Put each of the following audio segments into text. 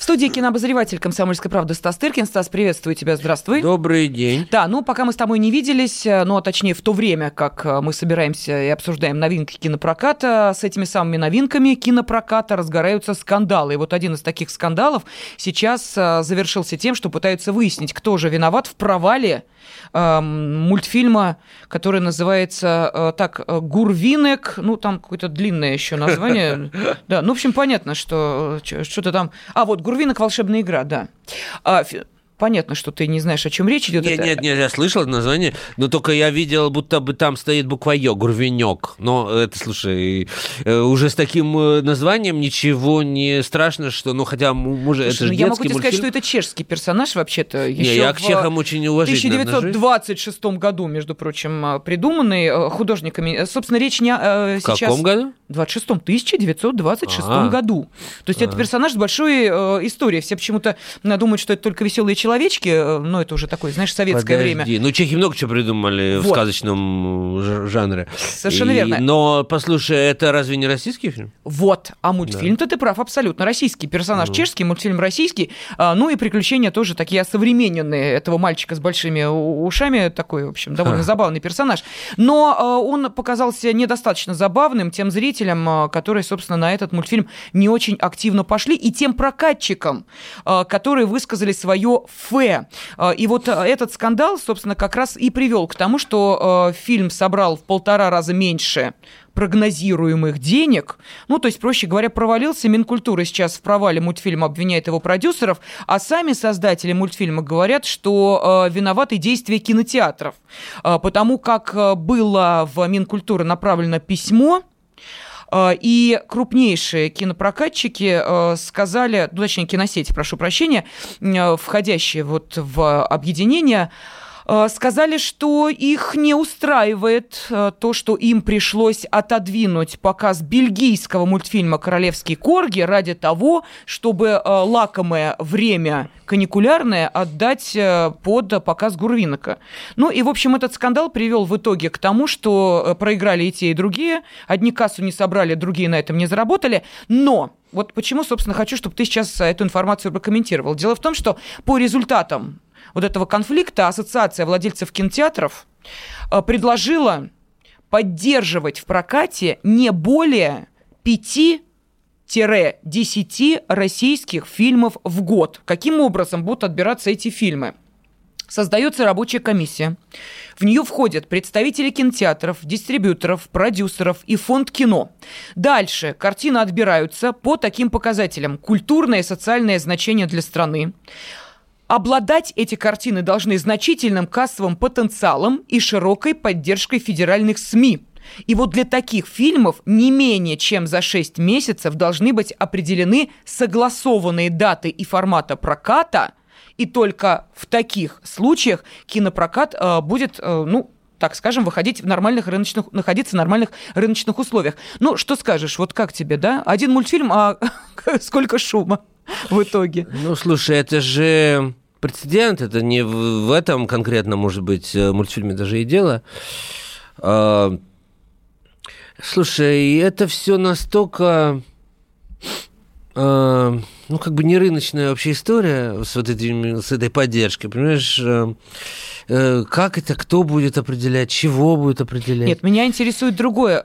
В студии кинообозреватель «Комсомольской правды» Стас Тыркин. Стас, приветствую тебя, здравствуй. Добрый день. Да, ну пока мы с тобой не виделись, э, ну а точнее в то время, как э, мы собираемся и обсуждаем новинки кинопроката, с этими самыми новинками кинопроката разгораются скандалы. И вот один из таких скандалов сейчас э, завершился тем, что пытаются выяснить, кто же виноват в провале э, мультфильма, который называется э, так «Гурвинек», ну там какое-то длинное еще название. Да, ну в общем понятно, что что-то там... А вот Гурвинок волшебная игра, да. А, понятно, что ты не знаешь, о чем речь идет. Нет, это... нет, нет, я слышал название, но только я видел, будто бы там стоит буква Ё, Гурвенек. Но это, слушай, э, уже с таким э, названием ничего не страшно, что, ну, хотя, может, это же ну, Я могу тебе сказать, что это чешский персонаж вообще-то. Еще я к чехам очень уважительно В 1926 году, между прочим, э, придуманный художниками. Собственно, речь не сейчас... В каком году? В 26 1926 а году. То есть а это персонаж с большой э, историей. Все почему-то думают, что это только веселые человек человечки, э, ну, это уже такое, знаешь, советское Подожди. время. Ну, чехи много чего придумали вот. в сказочном жанре. Совершенно И... верно. Но, послушай, это разве не российский фильм? Вот. А мультфильм-то да. ты прав, абсолютно. Российский. Персонаж ну. чешский, мультфильм российский. А, ну и приключения тоже такие осовремененные этого мальчика с большими ушами. Такой, в общем, довольно забавный персонаж. Но а, он показался недостаточно забавным тем зрителям, а, которые, собственно, на этот мультфильм не очень активно пошли, и тем прокатчикам, которые высказали свое Ф. А, и вот а, этот скандал, собственно, как раз и привел к тому, что а, фильм собрал в полтора раза меньше прогнозируемых денег. Ну, то есть, проще говоря, провалился. Минкультура сейчас в провале мультфильма обвиняет его продюсеров, а сами создатели мультфильма говорят, что э, виноваты действия кинотеатров. Э, потому как было в Минкультуры направлено письмо Э, и крупнейшие кинопрокатчики э, сказали, ну, точнее, киносети, прошу прощения, э, входящие вот в объединение, сказали, что их не устраивает э, то, что им пришлось отодвинуть показ бельгийского мультфильма «Королевский корги» ради того, чтобы э, лакомое время каникулярное отдать под показ Гурвинока. Ну и, в общем, этот скандал привел в итоге к тому, что проиграли и те, и другие. Одни кассу не собрали, другие на этом не заработали. Но вот почему, собственно, хочу, чтобы ты сейчас эту информацию прокомментировал. Дело в том, что по результатам вот этого конфликта Ассоциация владельцев кинотеатров э, предложила поддерживать в прокате не более 5 10 российских фильмов в год. Каким образом будут отбираться эти фильмы? Создается рабочая комиссия. В нее входят представители кинотеатров, дистрибьюторов, продюсеров и фонд кино. Дальше картины отбираются по таким показателям. Культурное и социальное значение для страны, Обладать эти картины должны значительным кассовым потенциалом и широкой поддержкой федеральных СМИ. И вот для таких фильмов не менее чем за 6 месяцев должны быть определены согласованные даты и формата проката, и только в таких случаях кинопрокат э, будет, э, ну, так скажем, выходить в нормальных рыночных, находиться в нормальных рыночных условиях. Ну, что скажешь, вот как тебе, да? Один мультфильм, а сколько шума в итоге? Ну, слушай, это же прецедент, это не в этом конкретно, может быть, э, мультфильме даже и дело. А, слушай, это все настолько а, ну, как бы не рыночная вообще история с вот этими, с этой поддержкой, понимаешь? Э, э, как это, кто будет определять, чего будет определять? Нет, меня интересует другое.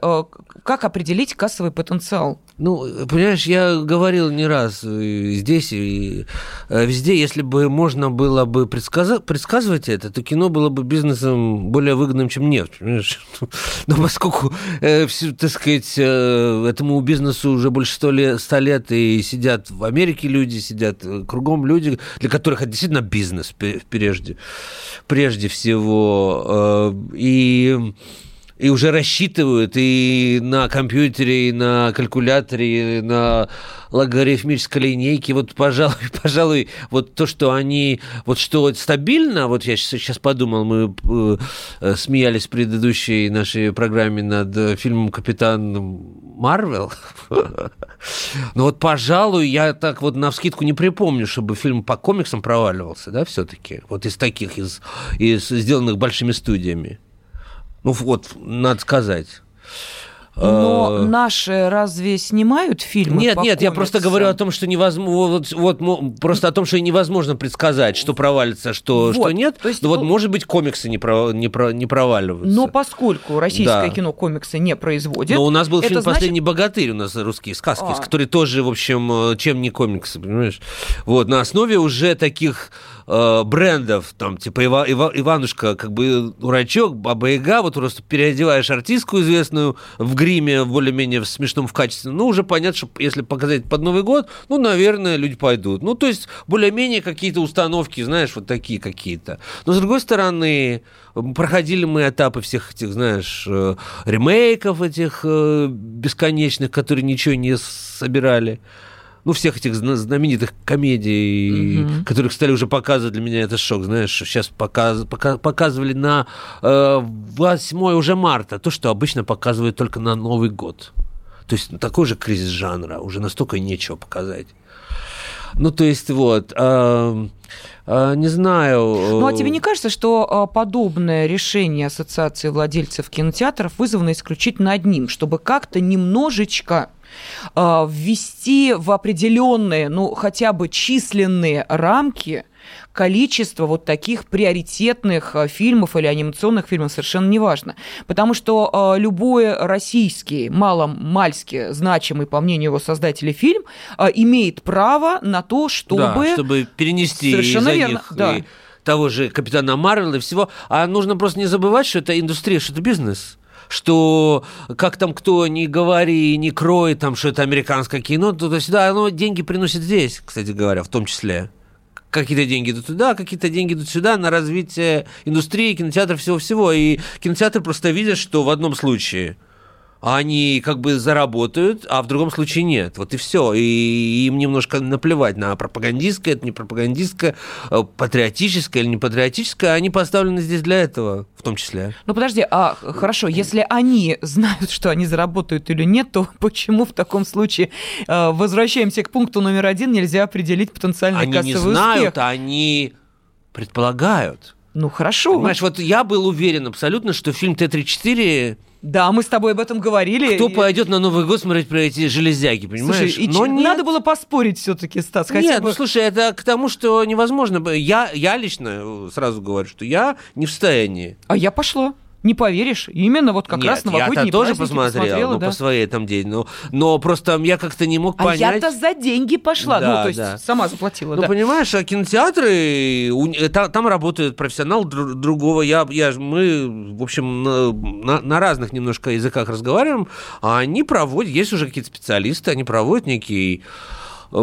Как определить кассовый потенциал? Ну, понимаешь, я говорил не раз и здесь и э, везде, если бы можно было бы предсказать, предсказывать это, то кино было бы бизнесом более выгодным, чем нефть, понимаешь? Но поскольку, э, все, так сказать, э, этому бизнесу уже больше ста лет, 100 лет и сидят в Америке люди, сидят э, кругом люди, для которых это действительно бизнес прежде, прежде всего. Э, и и уже рассчитывают и на компьютере, и на калькуляторе, и на логарифмической линейке. Вот, пожалуй, пожалуй, вот то, что они, вот что стабильно, вот я сейчас подумал, мы э, смеялись в предыдущей нашей программе над фильмом «Капитан Марвел». Но вот, пожалуй, я так вот на вскидку не припомню, чтобы фильм по комиксам проваливался, да, все-таки, вот из таких, из, из сделанных большими студиями. Ну вот, надо сказать. Но э... наши разве снимают фильмы? Нет, нет, я просто говорю о том, что невозможно, вот, вот просто о том, что невозможно предсказать, что провалится, что, вот. что нет. То есть, ну, вот, может быть, комиксы не, про, не, про, не проваливаются. Но поскольку российское да. кино комиксы не производит. Но у нас был фильм значит... «Последний богатырь», у нас русские сказки, а. который тоже, в общем, э, чем не комиксы, понимаешь? Вот, на основе уже таких э, брендов, там, типа Ива, Ива, Иванушка, как бы дурачок, Баба Яга, вот просто переодеваешь артистку известную в гриме, более-менее смешном в качестве, ну, уже понятно, что если показать под Новый год, ну, наверное, люди пойдут. Ну, то есть, более-менее какие-то установки, знаешь, вот такие какие-то. Но, с другой стороны, проходили мы этапы всех этих, знаешь, э, ремейков этих э, бесконечных, которые ничего не собирали ну, всех этих знаменитых комедий, угу. которых стали уже показывать, для меня это шок, знаешь, сейчас показ, пока, показывали на э, 8 уже марта, то, что обычно показывают только на Новый год. То есть такой же кризис жанра, уже настолько нечего показать. Ну, то есть вот... Э, не знаю. Ну, а тебе не кажется, что подобное решение Ассоциации владельцев кинотеатров вызвано исключительно одним, чтобы как-то немножечко ввести в определенные, ну, хотя бы численные рамки количество вот таких приоритетных а, фильмов или анимационных фильмов, совершенно неважно. Потому что э, любой российский, маломальски значимый, по мнению его создателей, фильм э, имеет право на то, чтобы... Да, чтобы перенести совершенно из-за верно, них да. и того же Капитана Марвела и всего. А нужно просто не забывать, что это индустрия, что это бизнес что как там кто не говори, не крой, там, что это американское кино, туда-сюда, оно деньги приносит здесь, кстати говоря, в том числе какие-то деньги идут туда, какие-то деньги идут сюда на развитие индустрии, кинотеатров, всего-всего. И кинотеатр просто видят, что в одном случае – они как бы заработают, а в другом случае нет. Вот и все. И им немножко наплевать на пропагандистское, это не пропагандистское, э, патриотическое или не патриотическое. Они поставлены здесь для этого, в том числе. Ну подожди, а хорошо, если они знают, что они заработают или нет, то почему в таком случае э, возвращаемся к пункту номер один, нельзя определить потенциальный они кассовый успех? Они не знают, успех? они предполагают. Ну хорошо. Понимаешь, вот я был уверен абсолютно, что фильм Т-34 да, мы с тобой об этом говорили. Кто пойдет на Новый год смотреть про эти железяки, понимаешь? Слушай, Но нет. надо было поспорить все-таки, Стас. Хотя нет, бы... ну слушай, это к тому, что невозможно. Я, я лично сразу говорю, что я не в состоянии. А я пошла. Не поверишь, именно вот как Нет, раз новогодние я тоже посмотрел, ну, да. по своей там день, но, но просто я как-то не мог понять. А я-то за деньги пошла, ну, да, ну, то есть да. сама заплатила, Ну, да. понимаешь, а кинотеатры, там, там работает профессионал другого, я, я, мы, в общем, на, на, на разных немножко языках разговариваем, а они проводят, есть уже какие-то специалисты, они проводят некий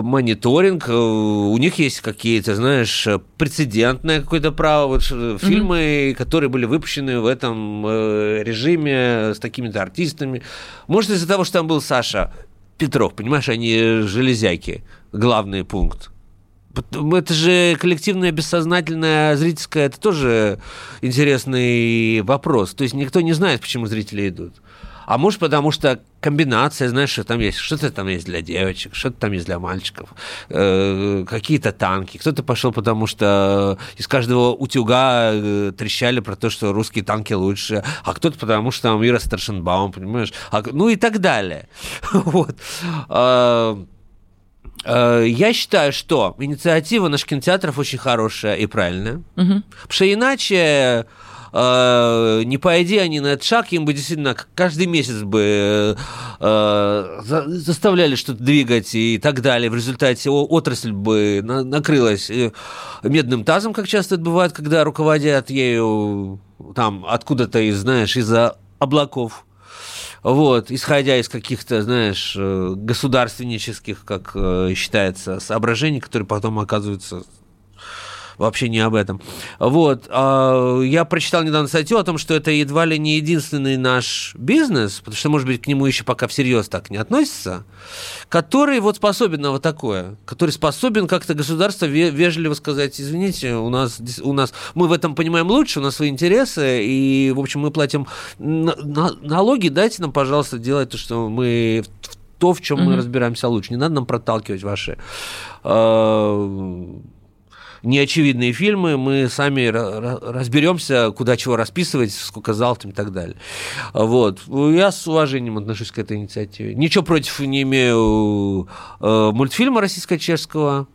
мониторинг, э, у них есть какие-то, знаешь, прецедентное какое-то право, вот фильмы, mm-hmm. которые были выпущены в этом э, режиме с такими-то артистами. Может, из-за того, что там был Саша Петров, понимаешь, они железяки, главный пункт. Это же коллективное, бессознательное, зрительское, это тоже интересный вопрос. То есть никто не знает, почему зрители идут. А может, потому что комбинация, знаешь, что там есть, что-то там есть для девочек, что-то там есть для мальчиков, э, какие-то танки. Кто-то пошел, потому что из каждого утюга э, трещали про то, что русские танки лучше, а кто-то потому, что там Ира Старшенбаум, понимаешь? А, ну и так далее. Вот. А, а, я считаю, что инициатива наших кинотеатров очень хорошая и правильная. Угу. Потому что иначе э, не пойди они на этот шаг, им бы действительно каждый месяц бы э, заставляли что-то двигать и так далее. В результате отрасль бы накрылась э, медным тазом, как часто это бывает, когда руководят ею там откуда-то, из, знаешь, из-за облаков. Вот, исходя из каких-то, знаешь, э, государственнических, как э, считается, соображений, которые потом оказываются вообще не об этом. Вот. А, я прочитал недавно статью о том, что это едва ли не единственный наш бизнес, потому что, может быть, к нему еще пока всерьез так не относится, который вот способен на вот такое, который способен как-то государство вежливо сказать, извините, у нас, у нас, мы в этом понимаем лучше, у нас свои интересы, и, в общем, мы платим налоги, дайте нам, пожалуйста, делать то, что мы то, в чем mm-hmm. мы разбираемся лучше. Не надо нам проталкивать ваши э, неочевидные фильмы, мы сами разберемся, куда чего расписывать, сколько залтом и так далее. Вот. Я с уважением отношусь к этой инициативе. Ничего против не имею э, мультфильма российско-чешского.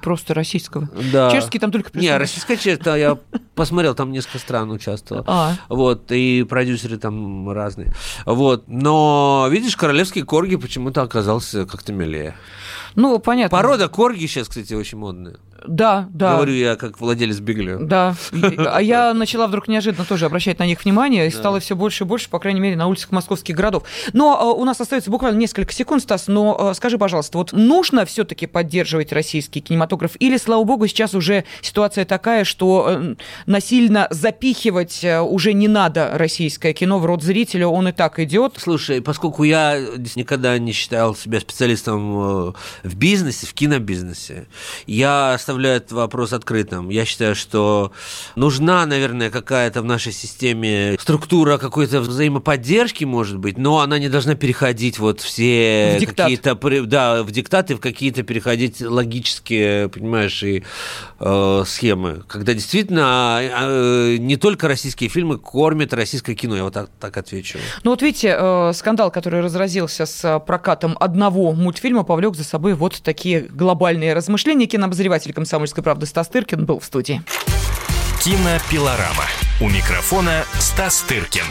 Просто российского. Да. Чешский там только Не, российская чешская, я посмотрел, там несколько стран участвовало. А. Вот, и продюсеры там разные. Вот, но, видишь, королевский корги почему-то оказался как-то милее. Ну, понятно. Порода корги сейчас, кстати, очень модная. Да, да. Говорю я как владелец Биглио. Да. А я начала вдруг неожиданно тоже обращать на них внимание, и стало все больше и больше, по крайней мере, на улицах московских городов. Но а, у нас остается буквально несколько секунд, Стас, но а, скажи, пожалуйста, вот нужно все-таки поддерживать российский кинематограф, или, слава богу, сейчас уже ситуация такая, что э, насильно запихивать э, уже не надо российское кино в рот зрителя, он и так идет. Слушай, поскольку я никогда не считал себя специалистом э, в бизнесе, в кинобизнесе, я оставляю этот вопрос открытым. Я считаю, что нужна, наверное, какая-то в нашей системе структура какой-то взаимоподдержки, может быть, но она не должна переходить вот все какие-то... Да, в диктаты, в какие-то переходить логические, понимаешь, и э, схемы. Когда действительно э, не только российские фильмы кормят российское кино, я вот так, так отвечу. Ну вот видите, э, скандал, который разразился с прокатом одного мультфильма, повлек за собой вот такие глобальные размышления. Кинообозреватель «Комсомольской правды» Стас Тыркин был в студии. Кинопилорама. У микрофона Стас Тыркин.